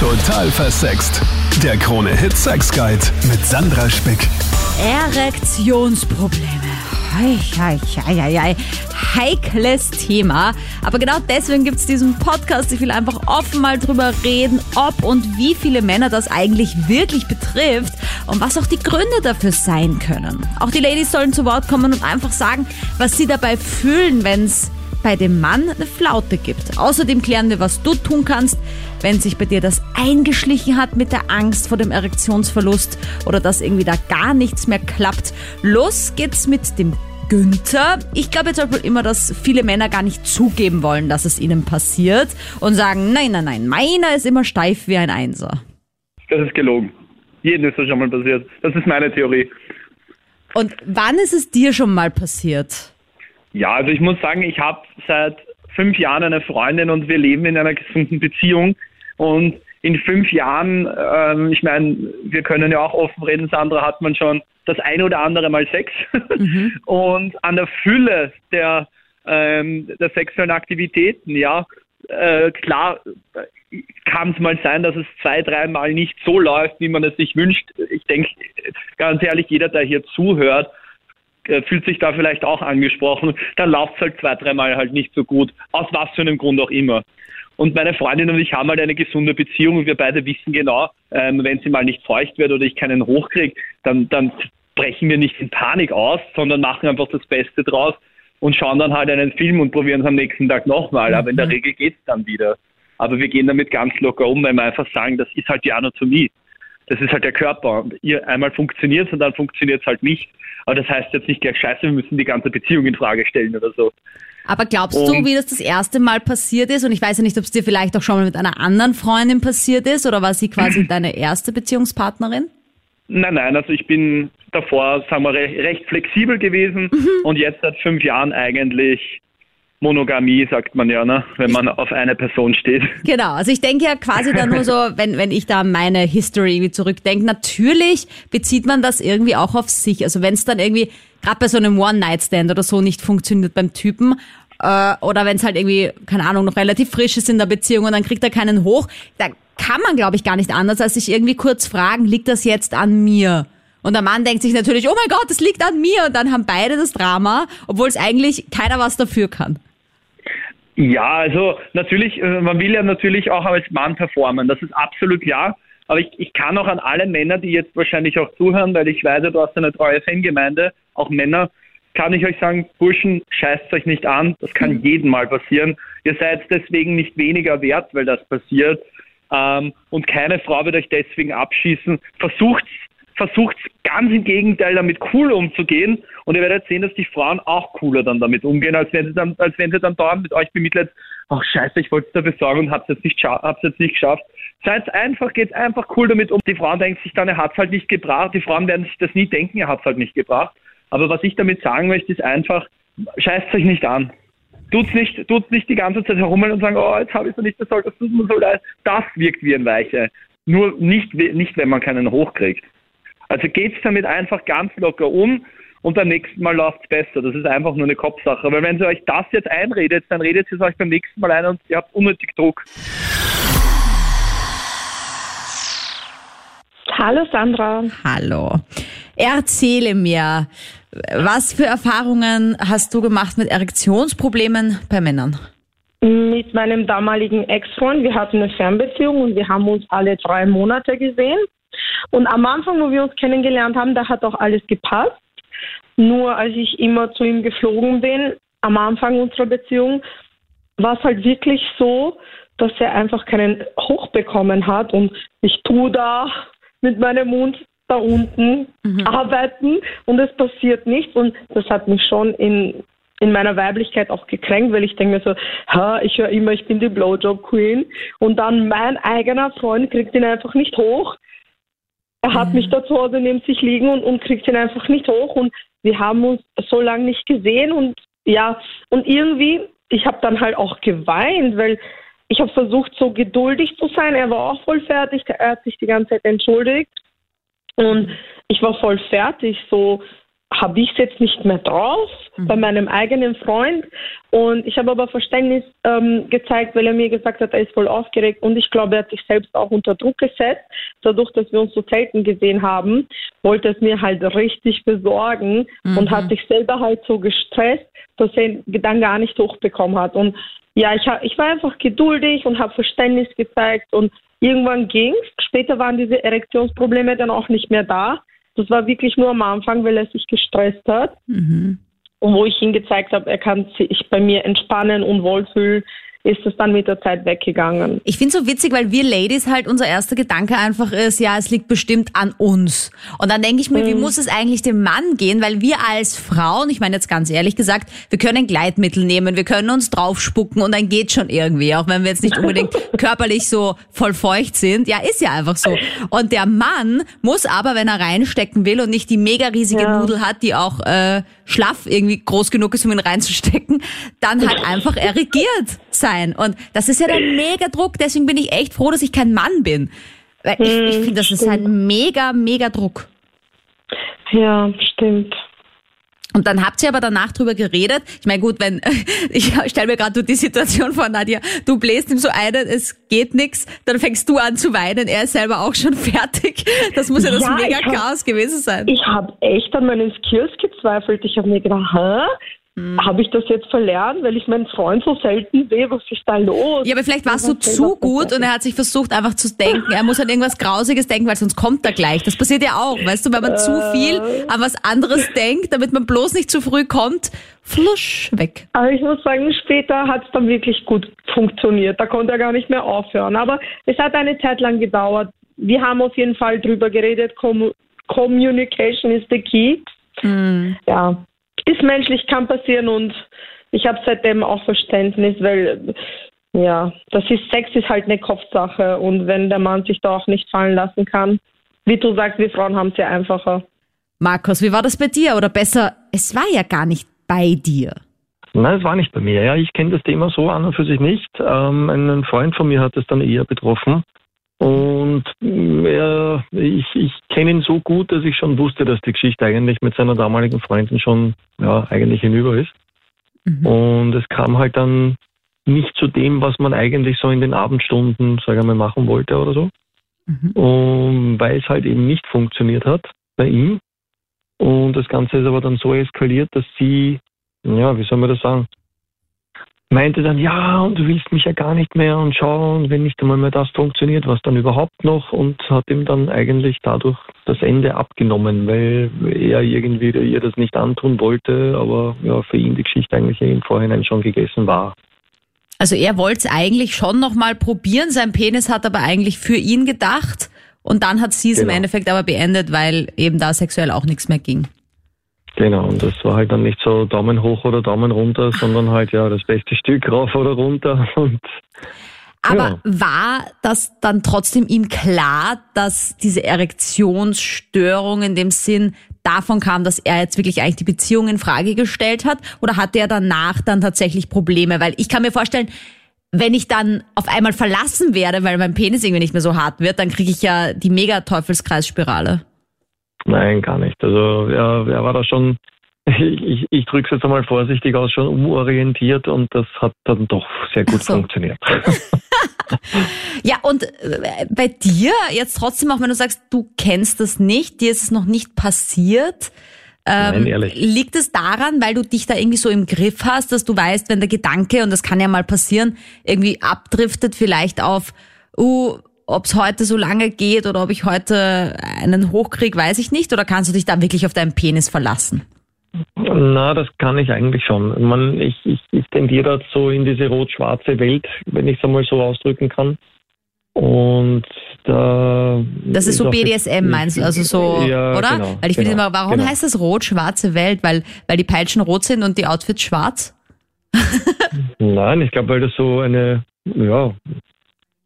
Total versext. Der Krone Hit Sex Guide mit Sandra Spick. Erektionsprobleme. Hei, hei, hei, hei, hei. Heikles Thema. Aber genau deswegen gibt es diesen Podcast. Ich will einfach offen mal drüber reden, ob und wie viele Männer das eigentlich wirklich betrifft und was auch die Gründe dafür sein können. Auch die Ladies sollen zu Wort kommen und einfach sagen, was sie dabei fühlen, wenn es bei dem Mann eine Flaute gibt. Außerdem klären wir, was du tun kannst, wenn sich bei dir das eingeschlichen hat mit der Angst vor dem Erektionsverlust oder dass irgendwie da gar nichts mehr klappt. Los geht's mit dem Günther. Ich glaube jetzt wohl immer, dass viele Männer gar nicht zugeben wollen, dass es ihnen passiert und sagen, nein, nein, nein, meiner ist immer steif wie ein Einser. Das ist gelogen. Jedem ist das schon mal passiert. Das ist meine Theorie. Und wann ist es dir schon mal passiert? Ja, also ich muss sagen, ich habe seit fünf Jahren eine Freundin und wir leben in einer gesunden Beziehung. Und in fünf Jahren, ähm, ich meine, wir können ja auch offen reden, Sandra, hat man schon das ein oder andere Mal Sex. Mhm. Und an der Fülle der, ähm, der sexuellen Aktivitäten, ja, äh, klar kann es mal sein, dass es zwei, dreimal nicht so läuft, wie man es sich wünscht. Ich denke, ganz ehrlich, jeder, der hier zuhört, fühlt sich da vielleicht auch angesprochen, dann läuft es halt zwei, dreimal halt nicht so gut, aus was für einem Grund auch immer. Und meine Freundin und ich haben halt eine gesunde Beziehung und wir beide wissen genau, ähm, wenn sie mal nicht feucht wird oder ich keinen hochkriege, dann, dann brechen wir nicht in Panik aus, sondern machen einfach das Beste draus und schauen dann halt einen Film und probieren es am nächsten Tag nochmal. Aber in der mhm. Regel geht es dann wieder. Aber wir gehen damit ganz locker um, weil wir einfach sagen, das ist halt die Anatomie das ist halt der Körper. Ihr einmal funktioniert es und dann funktioniert es halt nicht. Aber das heißt jetzt nicht gleich scheiße, wir müssen die ganze Beziehung in Frage stellen oder so. Aber glaubst und, du, wie das das erste Mal passiert ist? Und ich weiß ja nicht, ob es dir vielleicht auch schon mal mit einer anderen Freundin passiert ist oder war sie quasi deine erste Beziehungspartnerin? Nein, nein, also ich bin davor, sagen wir, recht flexibel gewesen mhm. und jetzt seit fünf Jahren eigentlich Monogamie, sagt man ja, ne? wenn man auf eine Person steht. Genau, also ich denke ja quasi da nur so, wenn, wenn ich da meine History zurückdenke, natürlich bezieht man das irgendwie auch auf sich. Also wenn es dann irgendwie, gerade bei so einem One-Night-Stand oder so nicht funktioniert beim Typen, äh, oder wenn es halt irgendwie, keine Ahnung, noch relativ frisch ist in der Beziehung und dann kriegt er keinen hoch, da kann man, glaube ich, gar nicht anders, als sich irgendwie kurz fragen, liegt das jetzt an mir? Und der Mann denkt sich natürlich, oh mein Gott, das liegt an mir. Und dann haben beide das Drama, obwohl es eigentlich keiner was dafür kann. Ja, also natürlich, äh, man will ja natürlich auch als Mann performen, das ist absolut klar. Aber ich, ich kann auch an alle Männer, die jetzt wahrscheinlich auch zuhören, weil ich weiß, du hast eine treue Fangemeinde, auch Männer, kann ich euch sagen, Burschen, scheißt euch nicht an, das kann mhm. jedem mal passieren. Ihr seid deswegen nicht weniger wert, weil das passiert. Ähm, und keine Frau wird euch deswegen abschießen. Versucht versucht ganz im Gegenteil damit cool umzugehen und ihr werdet sehen, dass die Frauen auch cooler dann damit umgehen, als wenn sie dann, als wenn sie dann dauernd mit euch bemitleid, ach scheiße, ich wollte es da besorgen und hab's jetzt nicht, hab's jetzt nicht geschafft. Seid einfach, geht einfach cool damit um. Die Frauen denken sich dann, er hat's halt nicht gebracht. Die Frauen werden sich das nie denken, er hat's halt nicht gebracht. Aber was ich damit sagen möchte, ist einfach, scheißt euch nicht an. Tut's nicht, tut's nicht die ganze Zeit herummeln und sagen, oh, jetzt habe ich es nicht, soll, das tut mir so leid. Das wirkt wie ein Weiche. Nur nicht, nicht, wenn man keinen hochkriegt. Also geht's damit einfach ganz locker um und beim nächsten Mal läuft's besser. Das ist einfach nur eine Kopfsache. Weil wenn sie euch das jetzt einredet, dann redet sie es euch beim nächsten Mal ein und ihr habt unnötig Druck. Hallo Sandra. Hallo. Erzähle mir, was für Erfahrungen hast du gemacht mit Erektionsproblemen bei Männern? Mit meinem damaligen Ex-Freund. Wir hatten eine Fernbeziehung und wir haben uns alle drei Monate gesehen. Und am Anfang, wo wir uns kennengelernt haben, da hat auch alles gepasst. Nur als ich immer zu ihm geflogen bin, am Anfang unserer Beziehung, war es halt wirklich so, dass er einfach keinen Hoch bekommen hat und ich tue da mit meinem Mund da unten mhm. arbeiten und es passiert nichts und das hat mich schon in in meiner Weiblichkeit auch gekränkt, weil ich denke mir so, ha, ich höre immer, ich bin die Blowjob Queen und dann mein eigener Freund kriegt ihn einfach nicht hoch er hat mhm. mich da zu Hause neben sich liegen und, und kriegt ihn einfach nicht hoch. Und wir haben uns so lange nicht gesehen. Und ja, und irgendwie, ich habe dann halt auch geweint, weil ich habe versucht, so geduldig zu sein. Er war auch voll fertig. Er hat sich die ganze Zeit entschuldigt. Und ich war voll fertig, so habe ich es jetzt nicht mehr drauf mhm. bei meinem eigenen Freund. Und ich habe aber Verständnis ähm, gezeigt, weil er mir gesagt hat, er ist voll aufgeregt und ich glaube, er hat sich selbst auch unter Druck gesetzt. Dadurch, dass wir uns so selten gesehen haben, wollte es mir halt richtig besorgen mhm. und hat sich selber halt so gestresst, dass er ihn dann gar nicht hochbekommen hat. Und ja, ich, ich war einfach geduldig und habe Verständnis gezeigt und irgendwann ging's. Später waren diese Erektionsprobleme dann auch nicht mehr da. Das war wirklich nur am Anfang, weil er sich gestresst hat. Mhm. Und wo ich ihm gezeigt habe, er kann sich bei mir entspannen und wohlfühlen, ist es dann mit der Zeit weggegangen. Ich finde es so witzig, weil wir Ladies halt unser erster Gedanke einfach ist, ja, es liegt bestimmt an uns. Und dann denke ich mir, mhm. wie muss es eigentlich dem Mann gehen? Weil wir als Frauen, ich meine jetzt ganz ehrlich gesagt, wir können Gleitmittel nehmen, wir können uns draufspucken und dann geht schon irgendwie, auch wenn wir jetzt nicht unbedingt körperlich so voll feucht sind. Ja, ist ja einfach so. Und der Mann muss aber, wenn er reinstecken will und nicht die mega riesige ja. Nudel hat, die auch äh, schlaff irgendwie groß genug ist, um ihn reinzustecken, dann halt einfach erregiert sein. Und das ist ja der mega Druck. Deswegen bin ich echt froh, dass ich kein Mann bin. Weil ich, ich hm, finde, das ist ein mega, mega Druck. Ja, stimmt. Und dann habt ihr aber danach drüber geredet. Ich meine, gut, wenn ich stelle mir gerade die Situation vor, Nadja, du bläst ihm so einen, es geht nix, dann fängst du an zu weinen, er ist selber auch schon fertig. Das muss ja das ja, mega Chaos gewesen sein. Ich habe echt an meinen Skills gezweifelt. Ich habe mir gedacht, hä? Hm. Habe ich das jetzt verlernt, weil ich meinen Freund so selten sehe? Was ist da los? Ja, aber vielleicht warst du zu gut und er hat sich versucht einfach zu denken. Er muss an irgendwas Grausiges denken, weil sonst kommt er gleich. Das passiert ja auch, weißt du, wenn man äh, zu viel an was anderes denkt, damit man bloß nicht zu früh kommt, flusch weg. Aber ich muss sagen, später hat es dann wirklich gut funktioniert. Da konnte er gar nicht mehr aufhören. Aber es hat eine Zeit lang gedauert. Wir haben auf jeden Fall drüber geredet. Com Communication is the key. Mhm. Ja, ist menschlich, kann passieren und ich habe seitdem auch Verständnis, weil ja, das ist Sex ist halt eine Kopfsache und wenn der Mann sich da auch nicht fallen lassen kann, wie du sagst, wir Frauen haben es ja einfacher. Markus, wie war das bei dir? Oder besser, es war ja gar nicht bei dir. Nein, es war nicht bei mir. Ja, ich kenne das Thema so an und für sich nicht. Ähm, ein Freund von mir hat es dann eher betroffen. Und er, ich, ich kenne ihn so gut, dass ich schon wusste, dass die Geschichte eigentlich mit seiner damaligen Freundin schon ja, eigentlich hinüber ist. Mhm. Und es kam halt dann nicht zu dem, was man eigentlich so in den Abendstunden, sage ich mal, machen wollte oder so. Mhm. Und weil es halt eben nicht funktioniert hat bei ihm. Und das Ganze ist aber dann so eskaliert, dass sie, ja, wie soll man das sagen, meinte dann, ja, und du willst mich ja gar nicht mehr und schau, und wenn nicht einmal mehr das funktioniert, was dann überhaupt noch und hat ihm dann eigentlich dadurch das Ende abgenommen, weil er irgendwie ihr das nicht antun wollte, aber ja, für ihn die Geschichte eigentlich im Vorhinein schon gegessen war. Also er wollte es eigentlich schon nochmal probieren, sein Penis hat aber eigentlich für ihn gedacht und dann hat sie es genau. im Endeffekt aber beendet, weil eben da sexuell auch nichts mehr ging. Genau, und das war halt dann nicht so Daumen hoch oder Daumen runter, sondern halt ja das beste Stück rauf oder runter und aber ja. war das dann trotzdem ihm klar, dass diese Erektionsstörung in dem Sinn davon kam, dass er jetzt wirklich eigentlich die Beziehung in Frage gestellt hat? Oder hatte er danach dann tatsächlich Probleme? Weil ich kann mir vorstellen, wenn ich dann auf einmal verlassen werde, weil mein Penis irgendwie nicht mehr so hart wird, dann kriege ich ja die Mega-Teufelskreisspirale. Nein, gar nicht. Also er, er war da schon, ich, ich drücke es jetzt einmal vorsichtig aus, schon umorientiert und das hat dann doch sehr gut so. funktioniert. ja, und äh, bei dir jetzt trotzdem, auch wenn du sagst, du kennst das nicht, dir ist es noch nicht passiert, ähm, Nein, ehrlich. liegt es daran, weil du dich da irgendwie so im Griff hast, dass du weißt, wenn der Gedanke, und das kann ja mal passieren, irgendwie abdriftet vielleicht auf, uh, ob es heute so lange geht oder ob ich heute einen hochkrieg, weiß ich nicht. Oder kannst du dich da wirklich auf deinen Penis verlassen? Na, das kann ich eigentlich schon. Man, ich, ich, ich tendiere so in diese rot-schwarze Welt, wenn ich es einmal so ausdrücken kann. Und da. Das ist so BDSM, meinst du? Also so, ja, oder? Genau, weil ich finde genau, immer, warum genau. heißt das rot-schwarze Welt? Weil, weil die Peitschen rot sind und die Outfits schwarz? Nein, ich glaube, weil das so eine, ja,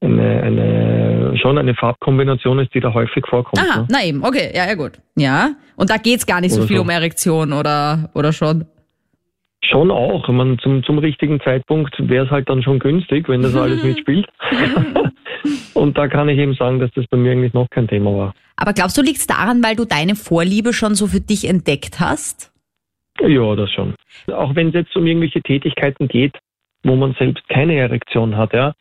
eine, eine, schon eine Farbkombination ist, die da häufig vorkommt. Aha, ne? na eben, okay, ja, ja gut. Ja, und da geht's gar nicht oder so viel so. um Erektion oder, oder schon? Schon auch. Man, zum, zum richtigen Zeitpunkt wäre es halt dann schon günstig, wenn das alles mitspielt. Und da kann ich eben sagen, dass das bei mir eigentlich noch kein Thema war. Aber glaubst du, liegt es daran, weil du deine Vorliebe schon so für dich entdeckt hast? Ja, das schon. Auch wenn es jetzt um irgendwelche Tätigkeiten geht, wo man selbst keine Erektion hat, ja,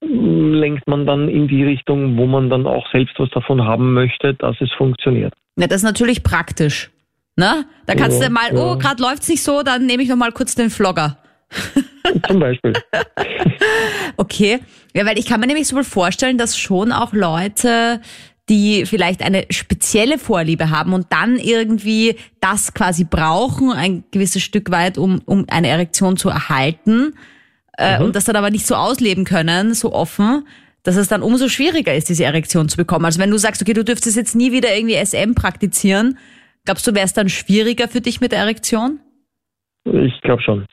lenkt man dann in die Richtung, wo man dann auch selbst was davon haben möchte, dass es funktioniert. Ja, das ist natürlich praktisch. Ne? Da kannst Ja, du mal, ja. oh, gerade läuft's nicht so, dann nehme ich noch mal kurz den Vlogger. Zum Beispiel. Okay. Ja, weil ich kann mir nämlich so wohl vorstellen, dass schon auch Leute, die vielleicht eine spezielle Vorliebe haben und dann irgendwie das quasi brauchen, ein gewisses Stück weit, um, um eine Erektion zu erhalten, äh, und das dann aber nicht so ausleben können, so offen, dass es dann umso schwieriger ist, diese Erektion zu bekommen. Also wenn du sagst, okay, du dürftest jetzt nie wieder irgendwie SM praktizieren, glaubst du, wäre es dann schwieriger für dich mit der Erektion? Ich glaube schon.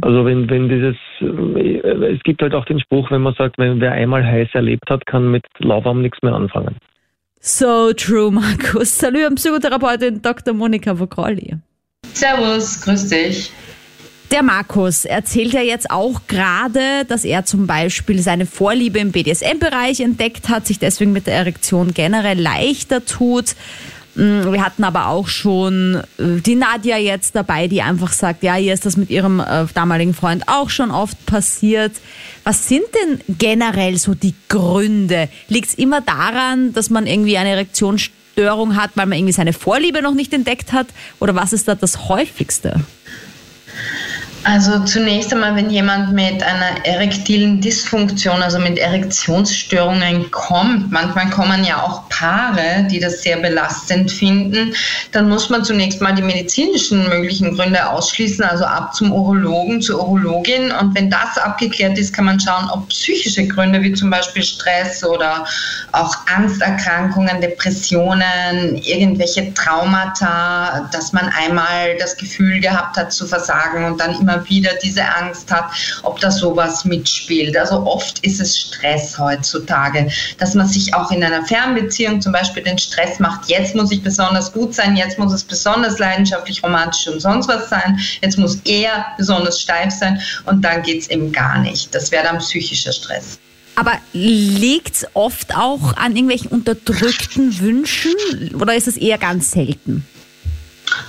Also wenn, wenn dieses, äh, es gibt halt auch den Spruch, wenn man sagt, wenn wer einmal heiß erlebt hat, kann mit lauwarm nichts mehr anfangen. So true, Markus. Salut an Psychotherapeutin Dr. Monika Vokrolli. Servus, grüß dich. Der Markus erzählt ja jetzt auch gerade, dass er zum Beispiel seine Vorliebe im BDSM-Bereich entdeckt hat, sich deswegen mit der Erektion generell leichter tut. Mm, Wir hatten aber auch schon äh, die Nadja jetzt dabei, die einfach sagt, ja, ihr ist das mit ihrem äh, damaligen Freund auch schon oft passiert. Was sind denn generell so die Gründe? Liegt es immer daran, dass man irgendwie eine Erektionsstörung hat, weil man irgendwie seine Vorliebe noch nicht entdeckt hat? Oder was ist da das häufigste? Also zunächst einmal, wenn jemand mit einer erektilen Dysfunktion, also mit Erektionsstörungen kommt, manchmal kommen ja auch Paare, die das sehr belastend finden, dann muss man zunächst mal die medizinischen möglichen Gründe ausschließen, also ab zum Urologen, zur Urologin. Und wenn das abgeklärt ist, kann man schauen, ob psychische Gründe wie zum Beispiel Stress oder auch Angsterkrankungen, Depressionen, irgendwelche Traumata, dass man einmal das Gefühl gehabt hat zu versagen und dann immer wieder diese Angst hat, ob da sowas mitspielt. Also oft ist es Stress heutzutage, dass man sich auch in einer Fernbeziehung zum Beispiel den Stress macht, jetzt muss ich besonders gut sein, jetzt muss es besonders leidenschaftlich, romantisch und sonst was sein, jetzt muss er besonders steif sein und dann geht es eben gar nicht. Das wäre dann psychischer Stress. Aber liegt's oft auch an irgendwelchen unterdrückten Wünschen oder ist es eher ganz selten?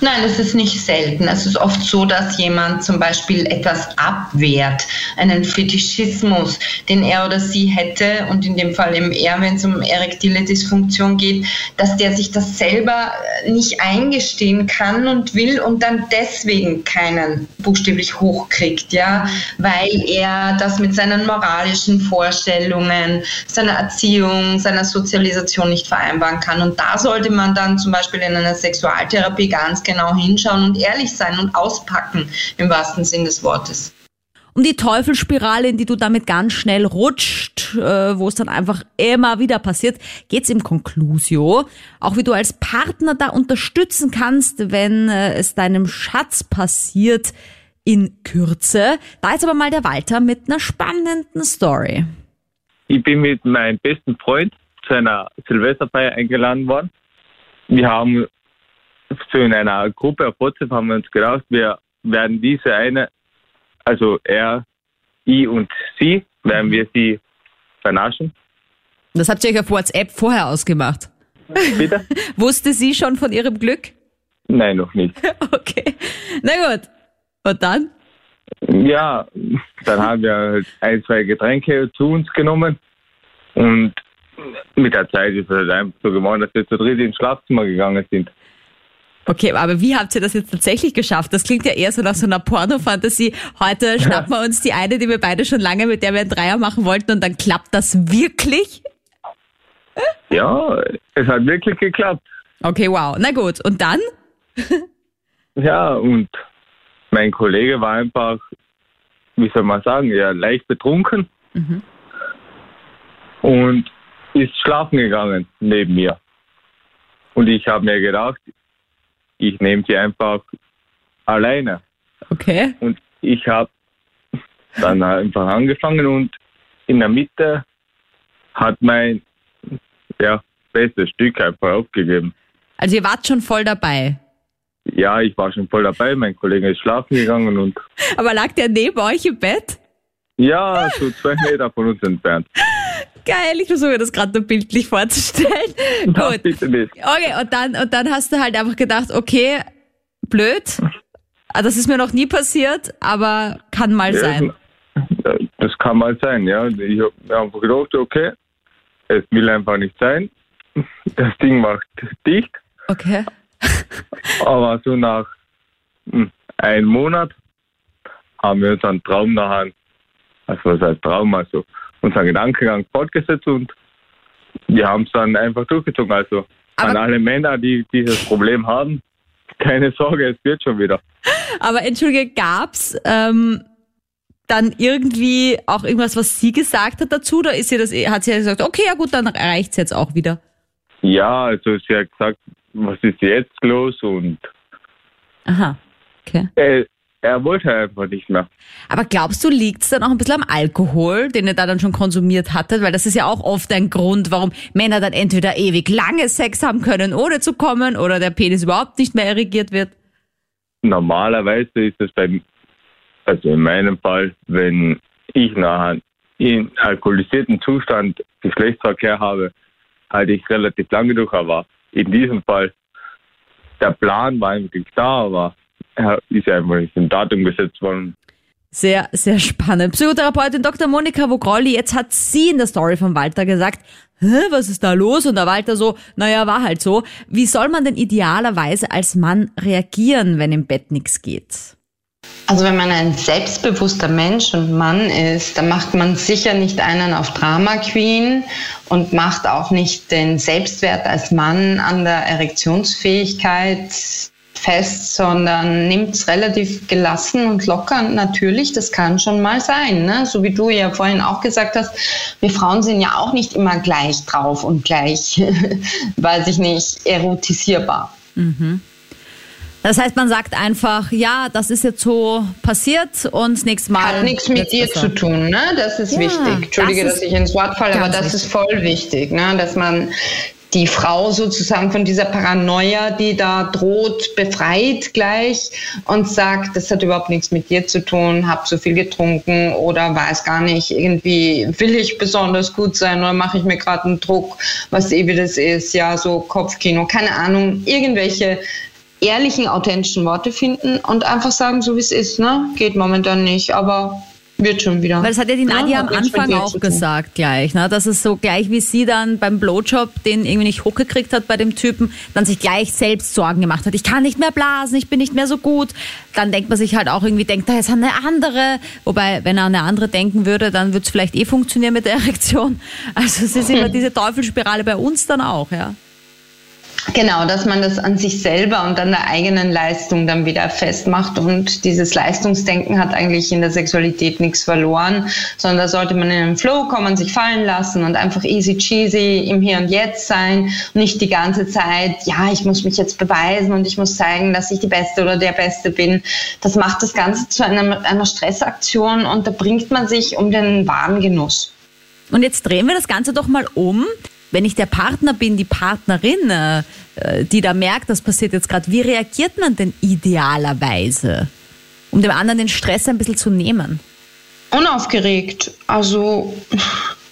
Nein, es ist nicht selten. Es ist oft so, dass jemand zum Beispiel etwas abwehrt, einen Fetischismus, den er oder sie hätte, und in dem Fall eben er, wenn es um erektile Dysfunktion geht, dass der sich das selber nicht eingestehen kann und will und dann deswegen keinen buchstäblich hochkriegt, ja, weil er das mit seinen moralischen Vorstellungen, seiner Erziehung, seiner Sozialisation nicht vereinbaren kann. Und da sollte man dann zum Beispiel in einer Sexualtherapie ganz genau hinschauen und ehrlich sein und auspacken, im wahrsten Sinn des Wortes. Um die Teufelsspirale, in die du damit ganz schnell rutscht, äh, wo es dann einfach immer wieder passiert, geht's im Conclusio. Auch wie du als Partner da unterstützen kannst, wenn äh, es deinem Schatz passiert in Kürze. Da ist aber mal der Walter mit einer spannenden Story. Ich bin mit meinem besten Freund zu einer Silvesterfeier eingeladen worden. Wir haben so in einer Gruppe auf WhatsApp haben wir uns gedacht, wir werden diese eine, also er, ich und sie, werden wir sie vernaschen. Das habt ihr euch auf WhatsApp vorher ausgemacht. Bitte? Wusste sie schon von ihrem Glück? Nein, noch nicht. Okay. Na gut. Und dann? Ja, dann haben wir halt ein, zwei Getränke zu uns genommen und mit der Zeit ist es halt einfach so geworden, dass wir zu dritt ins Schlafzimmer gegangen sind. Okay, aber wie habt ihr das jetzt tatsächlich geschafft? Das klingt ja eher so nach so einer Porno-Fantasie. Heute schnappen wir uns die eine, die wir beide schon lange, mit der wir einen Dreier machen wollten und dann klappt das wirklich? Ja, es hat wirklich geklappt. Okay, wow. Na gut. Und dann? Ja, und mein Kollege war einfach, wie soll man sagen, ja, leicht betrunken und ist schlafen gegangen neben mir. Und ich habe mir gedacht, ich nehme sie einfach alleine. Okay. Und ich habe dann einfach angefangen und in der Mitte hat mein ja, bestes Stück einfach aufgegeben. Also ihr wart schon voll dabei. Ja, ich war schon voll dabei. Mein Kollege ist schlafen gegangen und Aber lag der neben euch im Bett? ja, so zwei Meter von uns entfernt. Geil, ich versuche mir das gerade nur bildlich vorzustellen. Na, Gut. bitte nicht. Okay, und dann, und dann hast du halt einfach gedacht, okay, blöd. Ah, Das ist mir noch nie passiert, aber kann mal sein. Ja, Das kann mal sein, ja. Ich habe mir einfach gedacht, okay, es will einfach nicht sein. Das Ding macht dicht, Okay. aber so nach hm, einem Monat haben wir unseren Traum nachher, also was heißt Traum, also unseren Gedankengang fortgesetzt und wir haben es dann einfach durchgezogen. Also an Aber- alle Männer, die dieses Problem haben, keine Sorge, es wird schon wieder. Aber entschuldige, gab's ähm, dann irgendwie auch irgendwas, was sie gesagt hat dazu? Oder ist sie das, hat sie ja gesagt, okay, ja gut, dann reicht's jetzt auch wieder? Ja, also sie hat gesagt, was ist jetzt los und Aha. Okay. er, er wollte einfach nicht mehr. Aber glaubst du, liegt's dann auch ein bisschen am Alkohol, den ihr da dann schon konsumiert hattet? Weil das ist ja auch oft ein Grund, warum Männer dann entweder ewig lange Sex haben können, ohne zu kommen, oder der Penis überhaupt nicht mehr erregiert wird. Normalerweise ist es beim, also in meinem Fall, wenn ich nachher in alkoholisierten Zustand Geschlechtsverkehr habe, halte ich relativ lange durch, aber in diesem Fall, der Plan war eigentlich da, aber er ist einfach nicht im Datum gesetzt worden. Sehr, sehr spannend. Psychotherapeutin Dr. Monika Vogrolli, jetzt hat sie in der Story von Walter gesagt, Hä, was ist da los? Und der Walter so, naja, war halt so. Wie soll man denn idealerweise als Mann reagieren, wenn im Bett nichts geht? Also wenn man ein selbstbewusster Mensch und Mann ist, dann macht man sicher nicht einen auf Drama Queen und macht auch nicht den Selbstwert als Mann an der Erektionsfähigkeit fest, sondern nimmt es relativ gelassen und locker. Und natürlich, das kann schon mal sein. Ne? So wie du ja vorhin auch gesagt hast, wir Frauen sind ja auch nicht immer gleich drauf und gleich, weiß ich nicht, erotisierbar. Das heißt, man sagt einfach, ja, das ist jetzt so passiert und nächstes Mal. Hat nichts mit dir besser. zu tun, ne? Das ist Ja, wichtig. Entschuldige, das dass ich ins Wort falle, aber das wichtig. ist voll wichtig, ne? Dass man die Frau sozusagen von dieser Paranoia, die da droht, befreit gleich und sagt, das hat überhaupt nichts mit dir zu tun, hab so viel getrunken oder weiß gar nicht, irgendwie will ich besonders gut sein oder mache ich mir gerade einen Druck, was eh wie das ist, ja, so Kopfkino, keine Ahnung, irgendwelche ehrlichen, authentischen Worte finden und einfach sagen, so wie es ist, ne? Geht momentan nicht, aber wird schon wieder. Weil das hat ja die Ja, Nadia hat am Anfang auch gesagt gleich, ne? dass es so gleich wie sie dann beim Blowjob den irgendwie nicht hochgekriegt hat bei dem Typen, dann sich gleich selbst Sorgen gemacht hat. Ich kann nicht mehr blasen, ich bin nicht mehr so gut. Dann denkt man sich halt auch irgendwie, denkt da jetzt an eine andere. Wobei, wenn er an eine andere denken würde, dann würde es vielleicht eh funktionieren mit der Erektion. Also es ist immer diese Teufelsspirale bei uns dann auch, ja. Genau, dass man das an sich selber und an der eigenen Leistung dann wieder festmacht. Und dieses Leistungsdenken hat eigentlich in der Sexualität nichts verloren, sondern da sollte man in den Flow kommen, sich fallen lassen und einfach easy cheesy im Hier und Jetzt sein. Nicht die ganze Zeit, ja, ich muss mich jetzt beweisen und ich muss zeigen, dass ich die Beste oder der Beste bin. Das macht das Ganze zu einer, einer Stressaktion und da bringt man sich um den wahren Genuss. Und jetzt drehen wir das Ganze doch mal um. Wenn ich der Partner bin, die Partnerin, äh, die da merkt, das passiert jetzt gerade, wie reagiert man denn idealerweise, um dem anderen den Stress ein bisschen zu nehmen? Unaufgeregt. Also,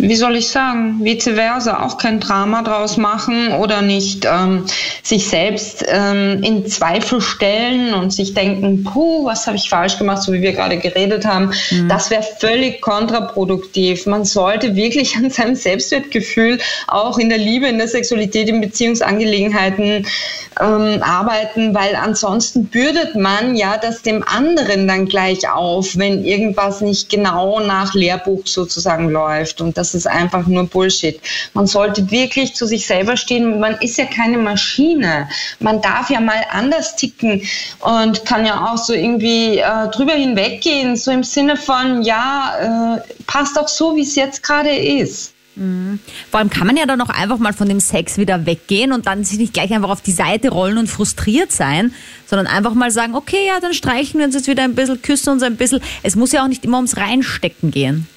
wie soll ich sagen, vice versa, auch kein Drama draus machen oder nicht ähm, sich selbst ähm, in Zweifel stellen und sich denken, puh, was habe ich falsch gemacht, so wie wir gerade geredet haben. Das wäre völlig kontraproduktiv. Man sollte wirklich an seinem Selbstwertgefühl auch in der Liebe, in der Sexualität, in Beziehungsangelegenheiten ähm, arbeiten, weil ansonsten bürdet man ja das dem anderen dann gleich auf, wenn irgendwas nicht genau nach Lehrbuch sozusagen läuft. Und das ist einfach nur Bullshit. Man sollte wirklich zu sich selber stehen. Man ist ja keine Maschine. Man darf ja mal anders ticken und kann ja auch so irgendwie äh, drüber hinweggehen, so im Sinne von, ja, äh, passt auch so, wie es jetzt gerade ist. Vor allem kann man ja dann auch einfach mal von dem Sex wieder weggehen und dann sich nicht gleich einfach auf die Seite rollen und frustriert sein, sondern einfach mal sagen, okay, ja, dann streichen wir uns jetzt wieder ein bisschen, küssen uns ein bisschen. Es muss ja auch nicht immer ums Reinstecken gehen.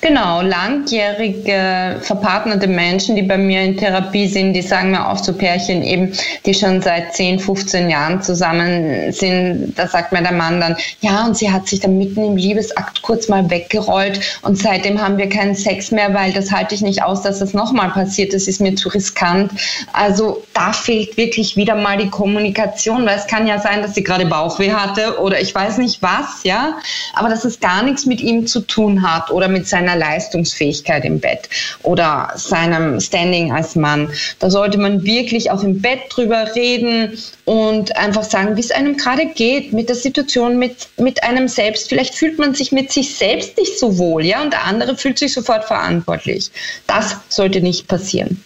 Genau, langjährige verpartnerte Menschen, die bei mir in Therapie sind, die sagen mir oft so Pärchen eben, die schon seit 10, 15 Jahren zusammen sind. Da sagt mir der Mann dann, ja, und sie hat sich dann mitten im Liebesakt kurz mal weggerollt und seitdem haben wir keinen Sex mehr, weil das halte ich nicht aus, dass das nochmal passiert. Das ist mir zu riskant. Also da fehlt wirklich wieder mal die Kommunikation, weil es kann ja sein, dass sie gerade Bauchweh hatte oder ich weiß nicht was, ja, aber dass es gar nichts mit ihm zu tun hat oder mit seiner Leistungsfähigkeit im Bett oder seinem Standing als Mann. Da sollte man wirklich auch im Bett drüber reden und einfach sagen, wie es einem gerade geht mit der Situation, mit, mit einem selbst. Vielleicht fühlt man sich mit sich selbst nicht so wohl, ja, und der andere fühlt sich sofort verantwortlich. Das sollte nicht passieren.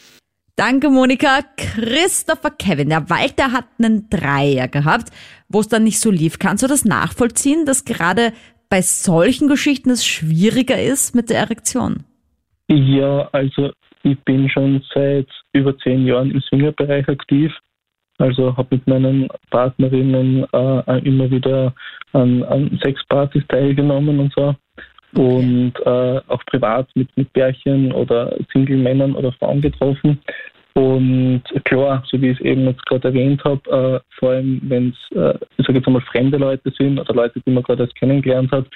Danke, Monika. Christopher Kevin, der Walter hat einen Dreier gehabt, wo es dann nicht so lief. Kannst du das nachvollziehen, dass gerade bei solchen Geschichten es schwieriger ist mit der Erektion? Ja, also ich bin schon seit über zehn Jahren im Swingerbereich aktiv. Also habe mit meinen Partnerinnen äh, immer wieder an, an Sexpartys teilgenommen und so. Und äh, auch privat mit, mit Pärchen oder Single-Männern oder Frauen getroffen. Und klar, so wie ich es eben jetzt gerade erwähnt habe, äh, vor allem wenn es, äh, ich sage jetzt einmal, fremde Leute sind oder Leute, die man gerade erst kennengelernt hat,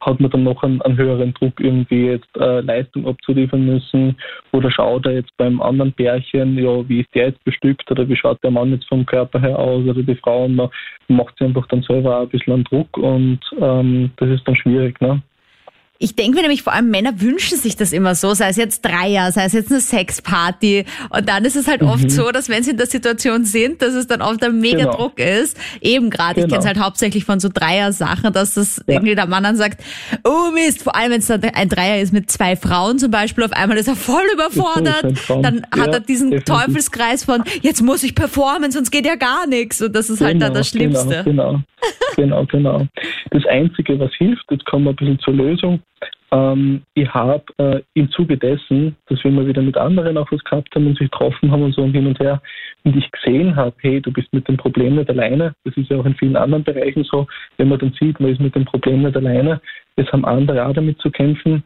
hat man dann noch einen, einen höheren Druck, irgendwie jetzt äh, Leistung abzuliefern müssen oder schaut er jetzt beim anderen Pärchen, ja, wie ist der jetzt bestückt oder wie schaut der Mann jetzt vom Körper her aus oder die Frau und man macht sich einfach dann selber auch ein bisschen einen Druck und ähm, das ist dann schwierig, ne? Ich denke mir nämlich vor allem Männer wünschen sich das immer so, sei es jetzt Dreier, sei es jetzt eine Sexparty. Und dann ist es halt mhm. oft so, dass wenn sie in der Situation sind, dass es dann oft ein mega genau. Druck ist. Eben gerade, genau. ich kenne es halt hauptsächlich von so Dreier-Sachen, dass das ja. irgendwie der Mann dann sagt, oh Mist, vor allem wenn es dann ein Dreier ist mit zwei Frauen zum Beispiel, auf einmal ist er voll überfordert. Dann ja, hat er diesen definitiv. Teufelskreis von, jetzt muss ich performen, sonst geht ja gar nichts. Und das ist halt dann das genau, Schlimmste. Genau, genau, genau. Das Einzige, was hilft, jetzt kommen wir ein bisschen zur Lösung, ähm, ich habe äh, im Zuge dessen, dass wir mal wieder mit anderen auch was gehabt haben und sich getroffen haben und so und hin und her, und ich gesehen habe, hey, du bist mit dem Problem nicht alleine. Das ist ja auch in vielen anderen Bereichen so, wenn man dann sieht, man ist mit dem Problem nicht alleine. Es haben andere auch damit zu kämpfen.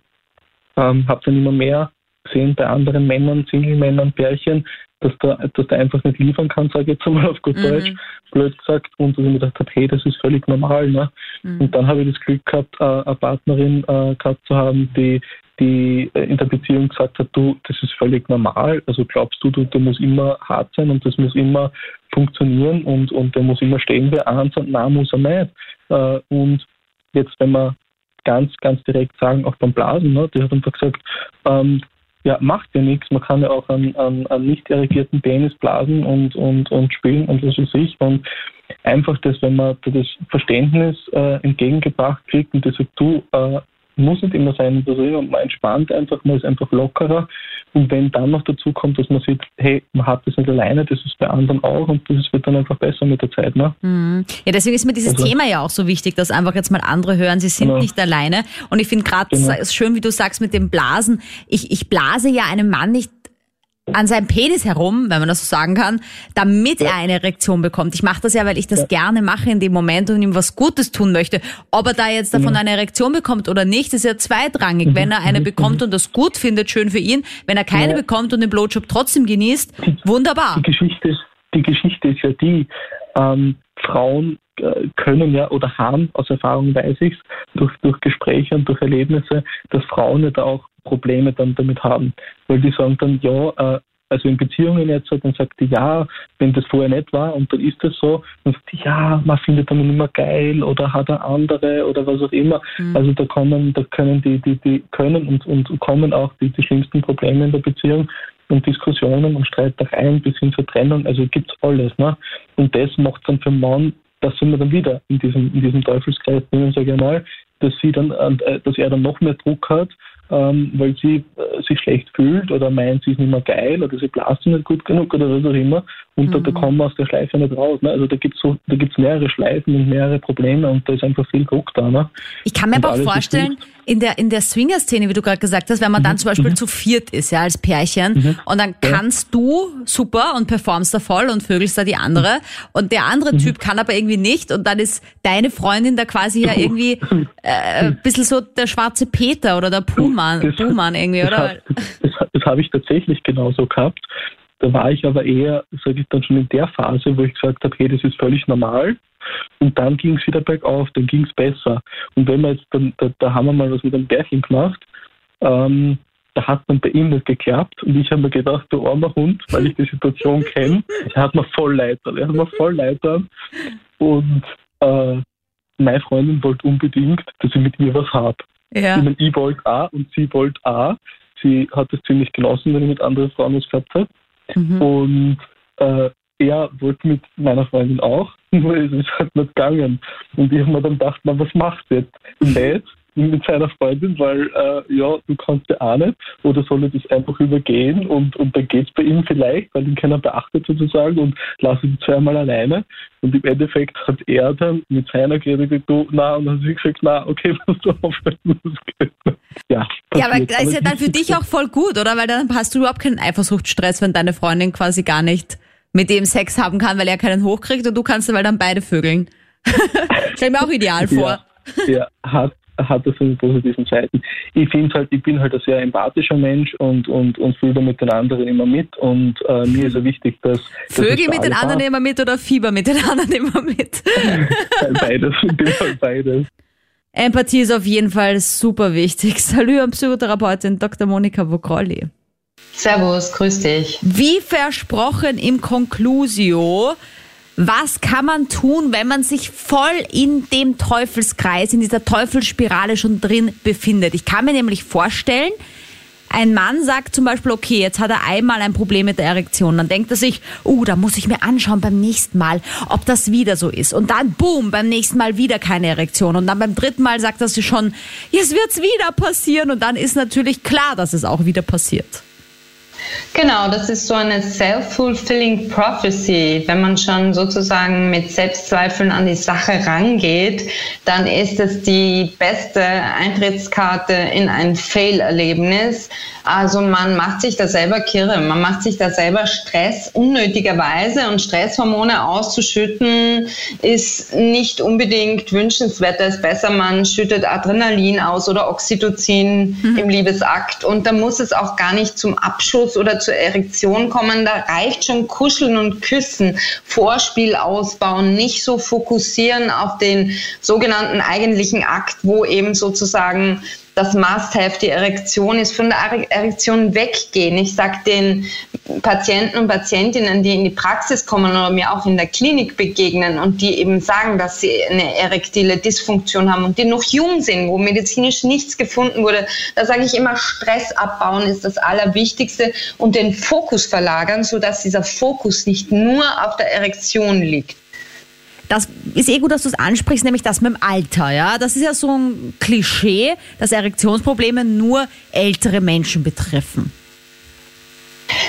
Ähm, habe dann immer mehr gesehen bei anderen Männern, Single-Männern, Pärchen, dass der, dass der einfach nicht liefern kann, sage ich jetzt einmal auf gut mhm. Deutsch, blöd gesagt, und dass ich mir gedacht habe, hey, das ist völlig normal. Ne? Mhm. Und dann habe ich das Glück gehabt, äh, eine Partnerin äh, gehabt zu haben, die, die äh, in der Beziehung gesagt hat, du, das ist völlig normal. Also glaubst du, du, der muss immer hart sein und das muss immer funktionieren und, und der muss immer stehen wie eins und nein, muss er nicht. Und jetzt, wenn wir ganz, ganz direkt sagen, auch beim Blasen, ne, die hat einfach gesagt, ähm, ja, macht ja nichts. Man kann ja auch an, an, an nicht irrigierten Penis blasen und, und, und spielen und was weiß ich. Und einfach das, wenn man das Verständnis äh, entgegengebracht kriegt und das sagt, du, äh, muss nicht immer sein, dass man entspannt einfach, man ist einfach lockerer. Und wenn dann noch dazu kommt, dass man sieht, hey, man hat das nicht alleine, das ist bei anderen auch und das wird dann einfach besser mit der Zeit. Ne? Mhm. Ja, deswegen ist mir dieses also, Thema ja auch so wichtig, dass einfach jetzt mal andere hören, sie sind genau. nicht alleine. Und ich finde gerade genau. schön, wie du sagst mit dem Blasen. Ich, ich blase ja einem Mann nicht an seinem Penis herum, wenn man das so sagen kann, damit ja. er eine Erektion bekommt. Ich mache das ja, weil ich das ja. gerne mache in dem Moment und ihm was Gutes tun möchte. Ob er da jetzt davon mhm. eine Erektion bekommt oder nicht, ist ja zweitrangig. Mhm. Wenn er eine mhm. bekommt und das gut findet, schön für ihn. Wenn er keine ja. bekommt und den Blowjob trotzdem genießt, wunderbar. Die Geschichte ist, die Geschichte ist ja die, ähm, Frauen äh, können ja oder haben, aus Erfahrung weiß ich es, durch, durch Gespräche und durch Erlebnisse, dass Frauen ja da auch Probleme dann damit haben. Weil die sagen dann, ja, äh, also in Beziehungen jetzt, dann sagt die, ja, wenn das vorher nicht war und dann ist das so, dann sagt die, ja, man findet dann immer geil oder hat er andere oder was auch immer. Mhm. Also da kommen, da können die, die, die können und, und kommen auch die, die schlimmsten Probleme in der Beziehung und Diskussionen und Streitereien bis hin zur Trennung, also gibt's alles. Ne? Und das macht dann für Mann, das sind wir dann wieder in diesem, in diesem Teufelskreis drinnen, sage ich mal, dass sie dann, äh, dass er dann noch mehr Druck hat ähm, weil sie äh, sich schlecht fühlt oder meint, sie ist nicht mehr geil oder sie blasen nicht gut genug oder was auch immer. Und mhm. da, da mhm. kommen wir aus der Schleife nicht raus. Ne? Also da gibt es so, da gibt's mehrere Schleifen und mehrere Probleme und da ist einfach viel Druck da. Ne? Ich kann mir und aber auch vorstellen, in der, in der Swinger-Szene, wie du gerade gesagt hast, wenn man mhm. dann zum Beispiel mhm. zu viert ist, ja, als Pärchen, mhm. und dann kannst du super und performst da voll und vögelst da die andere, und der andere mhm. Typ kann aber irgendwie nicht, und dann ist deine Freundin da quasi ja irgendwie äh, ein bisschen so der schwarze Peter oder der Puh Buhmann, das, Buhmann irgendwie, das, oder? Das, das, das habe ich tatsächlich genauso gehabt. Da war ich aber eher, sage ich dann schon in der Phase, wo ich gesagt habe, hey, das ist völlig normal. Und dann ging es wieder bergauf, dann ging es besser. Und wenn wir jetzt dann, da, da haben wir mal was mit einem Bärchen gemacht, ähm, da hat dann bei ihm nicht geklappt und ich habe mir gedacht, du armer Hund, weil ich die Situation kenne, er hat mir voll leid, getan. er hat mir voll leid und äh, meine Freundin wollte unbedingt, dass ich mit ihr was habe. Ja. Ich, meine, ich wollte auch und sie wollte auch. Sie hat es ziemlich genossen, wenn ich mit anderen Frauen was gehabt habe. Mhm. Und äh, er wollte mit meiner Freundin auch, nur es ist halt nicht gegangen. Und ich habe mir dann gedacht, na, was macht jetzt? Nicht mit seiner Freundin, weil äh, ja, du kannst ja auch nicht. Oder soll er das einfach übergehen und, und dann geht es bei ihm vielleicht, weil ihn keiner beachtet sozusagen und lasse ihn zweimal alleine. Und im Endeffekt hat er dann mit seiner geredet, du, na, und dann hat sie gesagt, na, okay, was du aufhören musst. Ja, Ja, aber das ist ja dann für dich auch voll gut, oder? Weil dann hast du überhaupt keinen Eifersuchtsstress, wenn deine Freundin quasi gar nicht mit dem Sex haben kann, weil er keinen hochkriegt und du kannst weil dann beide vögeln. Stell mir auch ideal vor. Ja, ja hat, hat das seine positiven Seiten. Ich finde halt, ich bin halt ein sehr empathischer Mensch und, und, und fühle da mit den anderen immer mit und äh, mir ist ja wichtig, dass. dass Vögel für mit den anderen immer mit oder Fieber mit den anderen immer mit. Beides, in dem Fall beides. Empathie ist auf jeden Fall super wichtig. Salut an Psychotherapeutin Dr. Monika Vokrolli. Servus, grüß dich. Wie versprochen im Conclusio, was kann man tun, wenn man sich voll in dem Teufelskreis, in dieser Teufelsspirale schon drin befindet? Ich kann mir nämlich vorstellen, ein Mann sagt zum Beispiel, okay, jetzt hat er einmal ein Problem mit der Erektion. Dann denkt er sich, uh, da muss ich mir anschauen beim nächsten Mal, ob das wieder so ist. Und dann, boom, beim nächsten Mal wieder keine Erektion. Und dann beim dritten Mal sagt er sich schon, jetzt wird's wieder passieren. Und dann ist natürlich klar, dass es auch wieder passiert. Genau, das ist so eine self-fulfilling prophecy. Wenn man schon sozusagen mit Selbstzweifeln an die Sache rangeht, dann ist es die beste Eintrittskarte in ein Fail-Erlebnis. Also man macht sich da selber kirre, man macht sich da selber Stress unnötigerweise und Stresshormone auszuschütten ist nicht unbedingt wünschenswert. Da ist besser, man schüttet Adrenalin aus oder Oxytocin im Liebesakt und da muss es auch gar nicht zum Abschuss oder zur Erektion kommen. Da reicht schon Kuscheln und Küssen, Vorspiel ausbauen, nicht so fokussieren auf den sogenannten eigentlichen Akt, wo eben sozusagen das Must-Have, die Erektion ist, von der Ere- Erektion weggehen. Ich sage den Patienten und Patientinnen, die in die Praxis kommen oder mir auch in der Klinik begegnen und die eben sagen, dass sie eine erektile Dysfunktion haben und die noch jung sind, wo medizinisch nichts gefunden wurde, da sage ich immer, Stress abbauen ist das Allerwichtigste und den Fokus verlagern, sodass dieser Fokus nicht nur auf der Erektion liegt. Das ist eh gut, dass du es ansprichst, nämlich das mit dem Alter. Ja, das ist ja so ein Klischee, dass Erektionsprobleme nur ältere Menschen betreffen.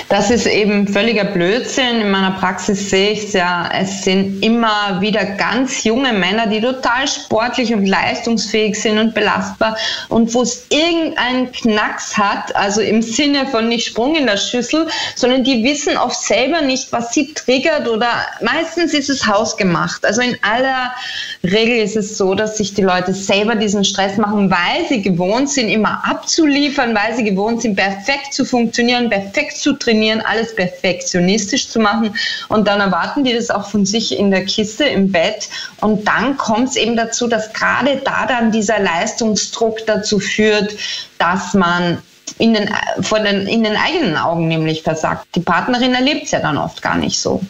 Das ist eben völliger Blödsinn. In meiner Praxis sehe ich es ja, es sind immer wieder ganz junge Männer, die total sportlich und leistungsfähig sind und belastbar und wo es irgendeinen Knacks hat, also im Sinne von nicht Sprung in der Schüssel, sondern die wissen oft selber nicht, was sie triggert oder meistens ist es hausgemacht. Also in aller Regel ist es so, dass sich die Leute selber diesen Stress machen, weil sie gewohnt sind, immer abzuliefern, weil sie gewohnt sind, perfekt zu funktionieren, perfekt zu trainieren, alles perfektionistisch zu machen. Und dann erwarten die das auch von sich in der Kiste, im Bett. Und dann kommt es eben dazu, dass gerade da dann dieser Leistungsdruck dazu führt, dass man in den, vor den, in den eigenen Augen nämlich versagt. Die Partnerin erlebt es ja dann oft gar nicht so.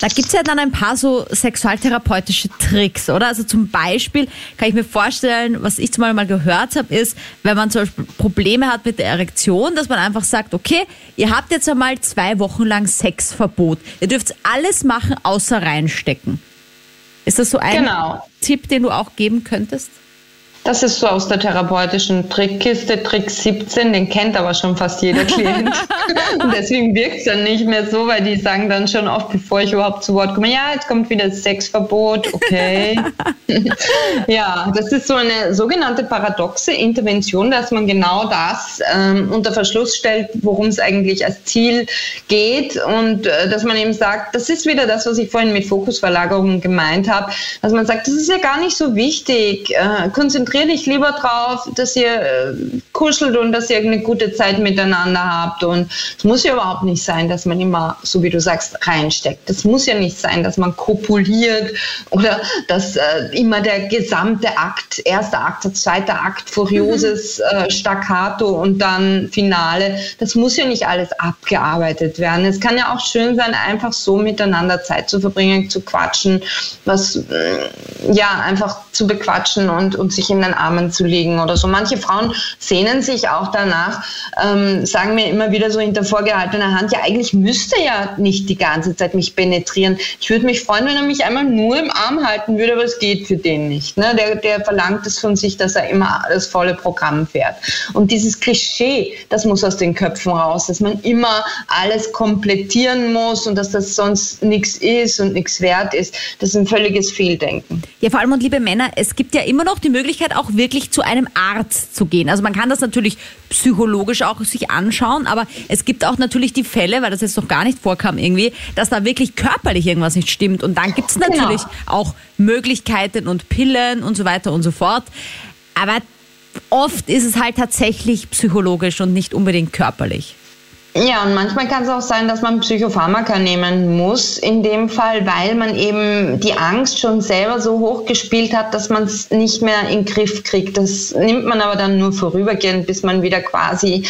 Da gibt's ja dann ein paar so sexualtherapeutische Tricks, oder? Also zum Beispiel kann ich mir vorstellen, was ich zum Beispiel mal gehört habe, ist, wenn man zum Beispiel Probleme hat mit der Erektion, dass man einfach sagt, okay, ihr habt jetzt einmal zwei Wochen lang Sexverbot. Ihr dürft alles machen, außer reinstecken. Ist das so ein Genau. Tipp, den du auch geben könntest? Das ist so aus der therapeutischen Trickkiste, Trick 17, den kennt aber schon fast jeder Klient. Und deswegen wirkt es dann nicht mehr so, weil die sagen dann schon oft, bevor ich überhaupt zu Wort komme, ja, jetzt kommt wieder das Sexverbot, okay. ja, das ist so eine sogenannte paradoxe Intervention, dass man genau das ähm, unter Verschluss stellt, worum es eigentlich als Ziel geht und äh, dass man eben sagt, das ist wieder das, was ich vorhin mit Fokusverlagerung gemeint habe, dass man sagt, das ist ja gar nicht so wichtig, äh, konzentriert konzentriere dich lieber drauf, dass ihr äh, kuschelt und dass ihr eine gute Zeit miteinander habt. Und es muss ja überhaupt nicht sein, dass man immer, so wie du sagst, reinsteckt. Es muss ja nicht sein, dass man kopuliert oder dass äh, immer der gesamte Akt, erster Akt, zweiter Akt, furioses mhm. äh, Staccato und dann Finale. Das muss ja nicht alles abgearbeitet werden. Es kann ja auch schön sein, einfach so miteinander Zeit zu verbringen, zu quatschen, was äh, ja einfach zu bequatschen und, und sich in den Armen zu liegen oder so. Manche Frauen sehnen sich auch danach, ähm, sagen mir immer wieder so hinter vorgehaltener Hand, ja eigentlich müsste er nicht die ganze Zeit mich penetrieren. Ich würde mich freuen, wenn er mich einmal nur im Arm halten würde, aber es geht für den nicht. Ne? Der, der verlangt es von sich, dass er immer das volle Programm fährt. Und dieses Klischee, das muss aus den Köpfen raus, dass man immer alles komplettieren muss und dass das sonst nichts ist und nichts wert ist. Das ist ein völliges Fehldenken. Ja, vor allem und liebe Männer, es gibt ja immer noch die Möglichkeit, auch wirklich zu einem Arzt zu gehen. Also man kann das natürlich psychologisch auch sich anschauen, aber es gibt auch natürlich die Fälle, weil das jetzt noch gar nicht vorkam irgendwie, dass da wirklich körperlich irgendwas nicht stimmt. Und dann gibt es genau. natürlich genau. auch Möglichkeiten und Pillen und so weiter und so fort. Aber oft ist es halt tatsächlich psychologisch und nicht unbedingt körperlich. Ja, und manchmal kann es auch sein, dass man Psychopharmaka nehmen muss, in dem Fall, weil man eben die Angst schon selber so hoch gespielt hat, dass man es nicht mehr in den Griff kriegt. Das nimmt man aber dann nur vorübergehend, bis man wieder quasi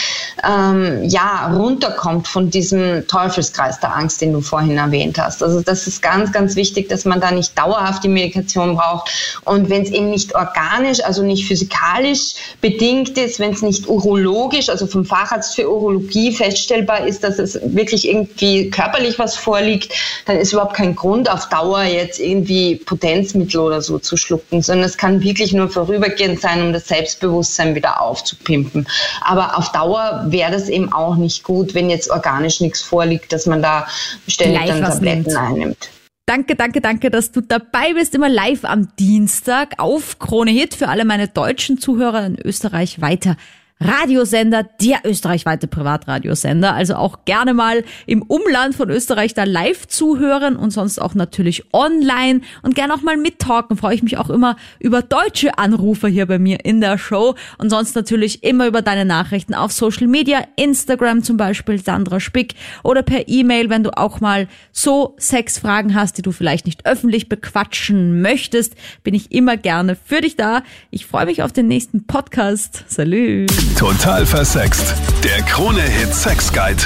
ähm, ja, runterkommt von diesem Teufelskreis der Angst, den du vorhin erwähnt hast. Also das ist ganz, ganz wichtig, dass man da nicht dauerhaft die Medikation braucht. Und wenn es eben nicht organisch, also nicht physikalisch bedingt ist, wenn es nicht urologisch, also vom Facharzt für Urologie feststellt, feststellbar ist, dass es wirklich irgendwie körperlich was vorliegt, dann ist überhaupt kein Grund auf Dauer jetzt irgendwie Potenzmittel oder so zu schlucken, sondern es kann wirklich nur vorübergehend sein, um das Selbstbewusstsein wieder aufzupimpen. Aber auf Dauer wäre das eben auch nicht gut, wenn jetzt organisch nichts vorliegt, dass man da ständig dann Tabletten nimmt. einnimmt. Danke, danke, danke, dass du dabei bist, immer live am Dienstag auf Krone Hit für alle meine deutschen Zuhörer in Österreich weiter Radiosender, der österreichweite Privatradiosender. Also auch gerne mal im Umland von Österreich da live zuhören und sonst auch natürlich online und gerne auch mal mittalken. Freue ich mich auch immer über deutsche Anrufer hier bei mir in der Show und sonst natürlich immer über deine Nachrichten auf Social Media, Instagram zum Beispiel, Sandra Spick oder per E-Mail, wenn du auch mal so Sexfragen hast, die du vielleicht nicht öffentlich bequatschen möchtest, bin ich immer gerne für dich da. Ich freue mich auf den nächsten Podcast. Salut! Total versext. Der Krone-Hit Sex Guide.